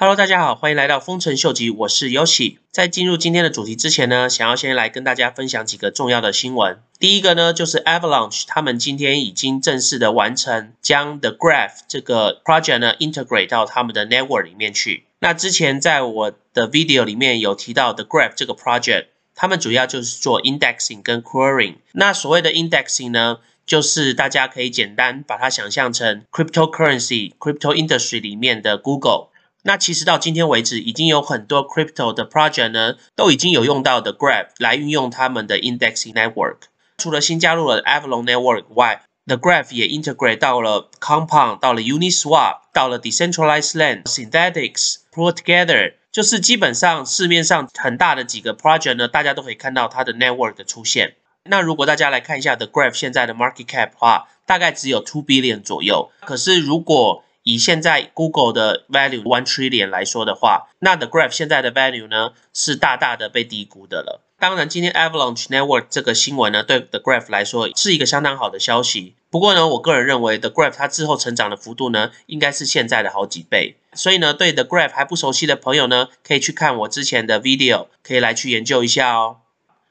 Hello，大家好，欢迎来到丰臣秀吉，我是 Yoshi。在进入今天的主题之前呢，想要先来跟大家分享几个重要的新闻。第一个呢，就是 Avalanche 他们今天已经正式的完成将 The Graph 这个 project 呢 integrate 到他们的 network 里面去。那之前在我的 video 里面有提到 The Graph 这个 project，他们主要就是做 indexing 跟 querying。那所谓的 indexing 呢，就是大家可以简单把它想象成 cryptocurrency、crypto industry 里面的 Google。那其实到今天为止，已经有很多 crypto 的 project 呢，都已经有用到的 Graph 来运用他们的 indexing network。除了新加入了 Avalon Network 外，The Graph 也 integrate 到了 Compound，到了 Uniswap，到了 Decentralized Land、Synthetics、Pull Together，就是基本上市面上很大的几个 project 呢，大家都可以看到它的 network 的出现。那如果大家来看一下 The Graph 现在的 market cap 的话，大概只有 two billion 左右。可是如果以现在 Google 的 value one trillion 来说的话，那 The Graph 现在的 value 呢是大大的被低估的了。当然，今天 Avalanche Network 这个新闻呢，对 The Graph 来说是一个相当好的消息。不过呢，我个人认为 The Graph 它之后成长的幅度呢，应该是现在的好几倍。所以呢，对 The Graph 还不熟悉的朋友呢，可以去看我之前的 video，可以来去研究一下哦。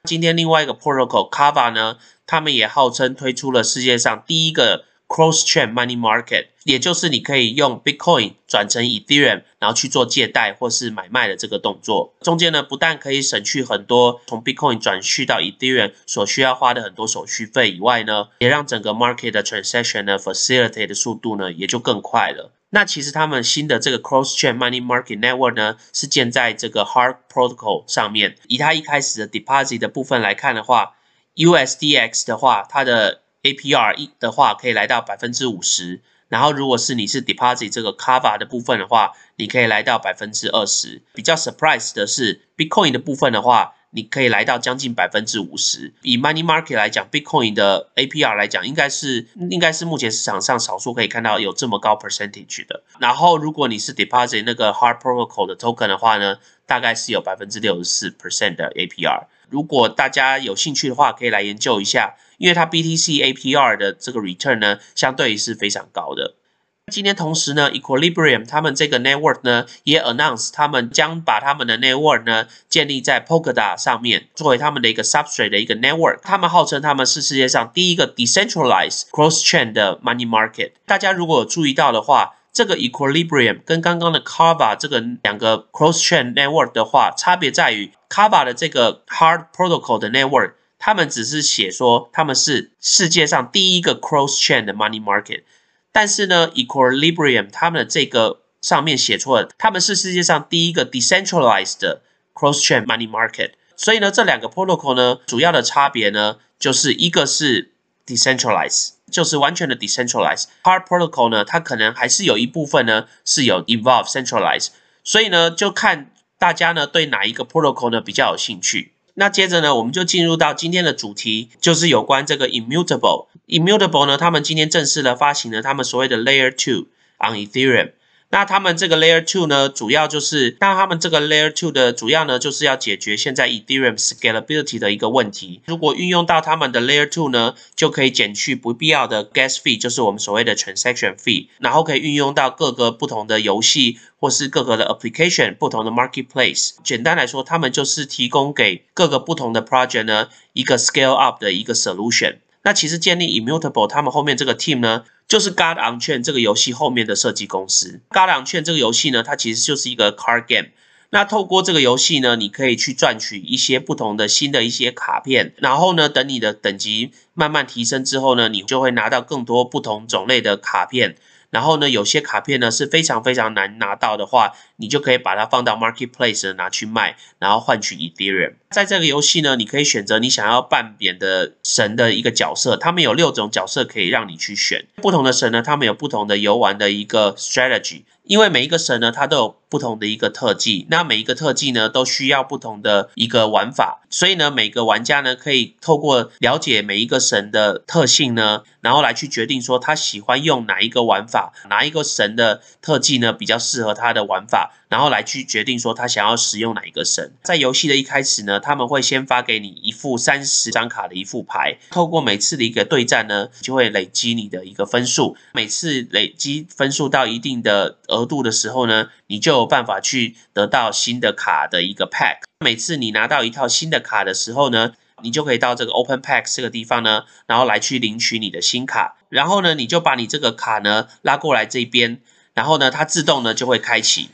今天另外一个 protocol Kava 呢，他们也号称推出了世界上第一个。Cross chain money market，也就是你可以用 Bitcoin 转成 Ethereum，然后去做借贷或是买卖的这个动作。中间呢，不但可以省去很多从 Bitcoin 转去到 Ethereum 所需要花的很多手续费以外呢，也让整个 market 的 transaction 呢 facilitate 的速度呢也就更快了。那其实他们新的这个 Cross chain money market network 呢，是建在这个 Hard Protocol 上面。以它一开始的 deposit 的部分来看的话，USDX 的话，它的 APR 一的话可以来到百分之五十，然后如果是你是 deposit 这个 cover 的部分的话，你可以来到百分之二十。比较 surprise 的是 Bitcoin 的部分的话，你可以来到将近百分之五十。以 money market 来讲，Bitcoin 的 APR 来讲，应该是应该是目前市场上少数可以看到有这么高 percentage 的。然后如果你是 deposit 那个 hard protocol 的 token 的话呢，大概是有百分之六十四 percent 的 APR。如果大家有兴趣的话，可以来研究一下。因为它 BTC APR 的这个 return 呢，相对是非常高的。今天同时呢，Equilibrium 他们这个 network 呢，也 announce 他们将把他们的 network 呢建立在 Polkadot 上面，作为他们的一个 substrate 的一个 network。他们号称他们是世界上第一个 decentralized cross chain 的 money market。大家如果有注意到的话，这个 Equilibrium 跟刚刚的 Kava 这个两个 cross chain network 的话，差别在于 Kava 的这个 hard protocol 的 network。他们只是写说他们是世界上第一个 cross chain 的 money market，但是呢，Equilibrium 他们的这个上面写错了，他们是世界上第一个 decentralized 的 cross chain money market。所以呢，这两个 protocol 呢，主要的差别呢，就是一个是 decentralized，就是完全的 decentralized。Hard protocol 呢，它可能还是有一部分呢是有 involve centralized。所以呢，就看大家呢对哪一个 protocol 呢比较有兴趣。那接着呢，我们就进入到今天的主题，就是有关这个 Immutable。Immutable 呢，他们今天正式的发行了他们所谓的 Layer Two on Ethereum。那他们这个 Layer Two 呢，主要就是，那他们这个 Layer Two 的主要呢，就是要解决现在 Ethereum scalability 的一个问题。如果运用到他们的 Layer Two 呢，就可以减去不必要的 Gas Fee，就是我们所谓的 Transaction Fee，然后可以运用到各个不同的游戏或是各个的 Application 不同的 Marketplace。简单来说，他们就是提供给各个不同的 Project 呢一个 Scale Up 的一个 Solution。那其实建立 Immutable，他们后面这个 Team 呢？就是 God on Chain 这个游戏后面的设计公司。God on Chain 这个游戏呢，它其实就是一个 card game。那透过这个游戏呢，你可以去赚取一些不同的新的一些卡片，然后呢，等你的等级慢慢提升之后呢，你就会拿到更多不同种类的卡片。然后呢，有些卡片呢是非常非常难拿到的话，你就可以把它放到 marketplace 拿去卖，然后换取 Ethereum。在这个游戏呢，你可以选择你想要扮演的神的一个角色，他们有六种角色可以让你去选。不同的神呢，他们有不同的游玩的一个 strategy。因为每一个神呢，它都有不同的一个特技，那每一个特技呢，都需要不同的一个玩法，所以呢，每个玩家呢，可以透过了解每一个神的特性呢，然后来去决定说他喜欢用哪一个玩法，哪一个神的特技呢比较适合他的玩法，然后来去决定说他想要使用哪一个神。在游戏的一开始呢，他们会先发给你一副三十张卡的一副牌，透过每次的一个对战呢，就会累积你的一个分数。每次累积分数到一定的额度的时候呢，你就有办法去得到新的卡的一个 pack。每次你拿到一套新的卡的时候呢，你就可以到这个 Open Pack 这个地方呢，然后来去领取你的新卡。然后呢，你就把你这个卡呢拉过来这边，然后呢，它自动呢就会开启。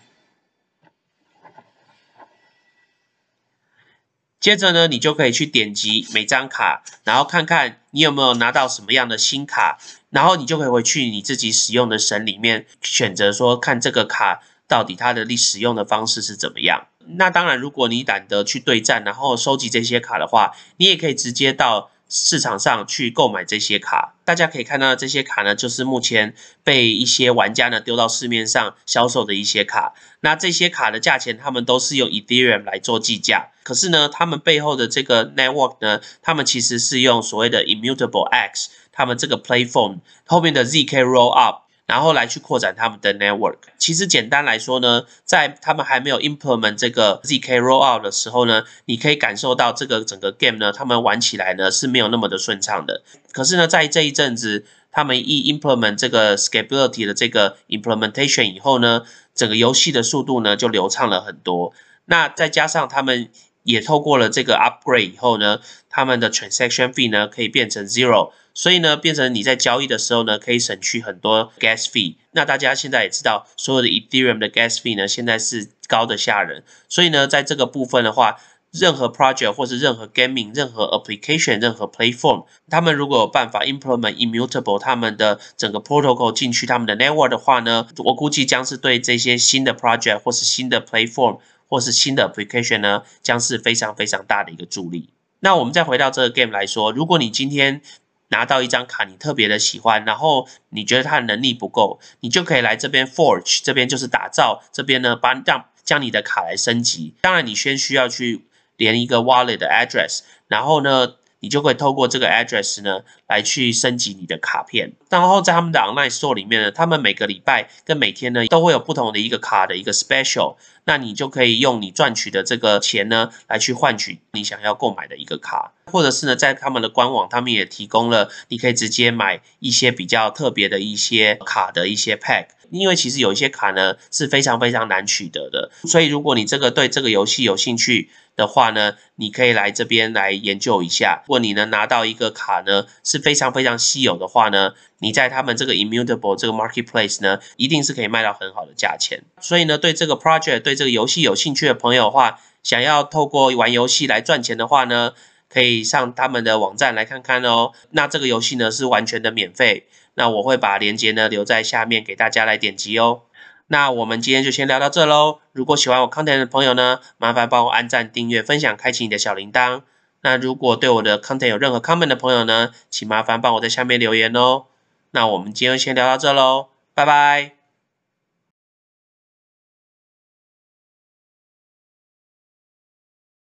接着呢，你就可以去点击每张卡，然后看看你有没有拿到什么样的新卡，然后你就可以回去你自己使用的神里面选择说，看这个卡到底它的利使用的方式是怎么样。那当然，如果你懒得去对战，然后收集这些卡的话，你也可以直接到。市场上去购买这些卡，大家可以看到这些卡呢，就是目前被一些玩家呢丢到市面上销售的一些卡。那这些卡的价钱，他们都是用 Ethereum 来做计价。可是呢，他们背后的这个 network 呢，他们其实是用所谓的 Immutable X，他们这个 Platform 后面的 ZK Rollup。然后来去扩展他们的 network。其实简单来说呢，在他们还没有 implement 这个 zk rollout 的时候呢，你可以感受到这个整个 game 呢，他们玩起来呢是没有那么的顺畅的。可是呢，在这一阵子，他们一 implement 这个 scalability 的这个 implementation 以后呢，整个游戏的速度呢就流畅了很多。那再加上他们也透过了这个 upgrade 以后呢，他们的 transaction fee 呢可以变成 zero。所以呢，变成你在交易的时候呢，可以省去很多 gas fee。那大家现在也知道，所有的 Ethereum 的 gas fee 呢，现在是高的吓人。所以呢，在这个部分的话，任何 project 或是任何 gaming、任何 application、任何 platform，他们如果有办法 implement immutable 他们的整个 protocol 进去他们的 network 的话呢，我估计将是对这些新的 project 或是新的 platform 或是新的 application 呢，将是非常非常大的一个助力。那我们再回到这个 game 来说，如果你今天拿到一张卡，你特别的喜欢，然后你觉得它的能力不够，你就可以来这边 forge 这边就是打造这边呢，帮让将你的卡来升级。当然，你先需要去连一个 wallet 的 address，然后呢。你就会透过这个 address 呢，来去升级你的卡片。然后在他们的 online store 里面呢，他们每个礼拜跟每天呢，都会有不同的一个卡的一个 special。那你就可以用你赚取的这个钱呢，来去换取你想要购买的一个卡。或者是呢，在他们的官网，他们也提供了你可以直接买一些比较特别的一些卡的一些 pack。因为其实有一些卡呢是非常非常难取得的，所以如果你这个对这个游戏有兴趣，的话呢，你可以来这边来研究一下。如果你能拿到一个卡呢，是非常非常稀有的话呢，你在他们这个 Immutable 这个 Marketplace 呢，一定是可以卖到很好的价钱。所以呢，对这个 project 对这个游戏有兴趣的朋友的话，想要透过玩游戏来赚钱的话呢，可以上他们的网站来看看哦。那这个游戏呢是完全的免费，那我会把链接呢留在下面给大家来点击哦。那我们今天就先聊到这喽。如果喜欢我 content 的朋友呢，麻烦帮我按赞、订阅、分享、开启你的小铃铛。那如果对我的 content 有任何 comment 的朋友呢，请麻烦帮我在下面留言哦。那我们今天先聊到这喽，拜拜。